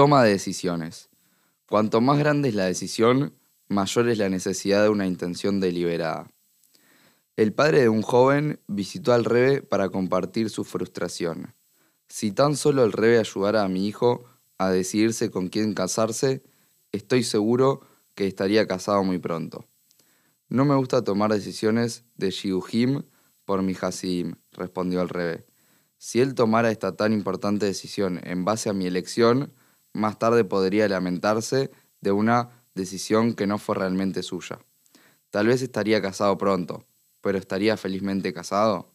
Toma de decisiones. Cuanto más grande es la decisión, mayor es la necesidad de una intención deliberada. El padre de un joven visitó al Rebe para compartir su frustración. Si tan solo el Rebe ayudara a mi hijo a decidirse con quién casarse, estoy seguro que estaría casado muy pronto. No me gusta tomar decisiones de Shiuhim por mi Hasidim, respondió el Rebe. Si él tomara esta tan importante decisión en base a mi elección, más tarde podría lamentarse de una decisión que no fue realmente suya. Tal vez estaría casado pronto, pero ¿estaría felizmente casado?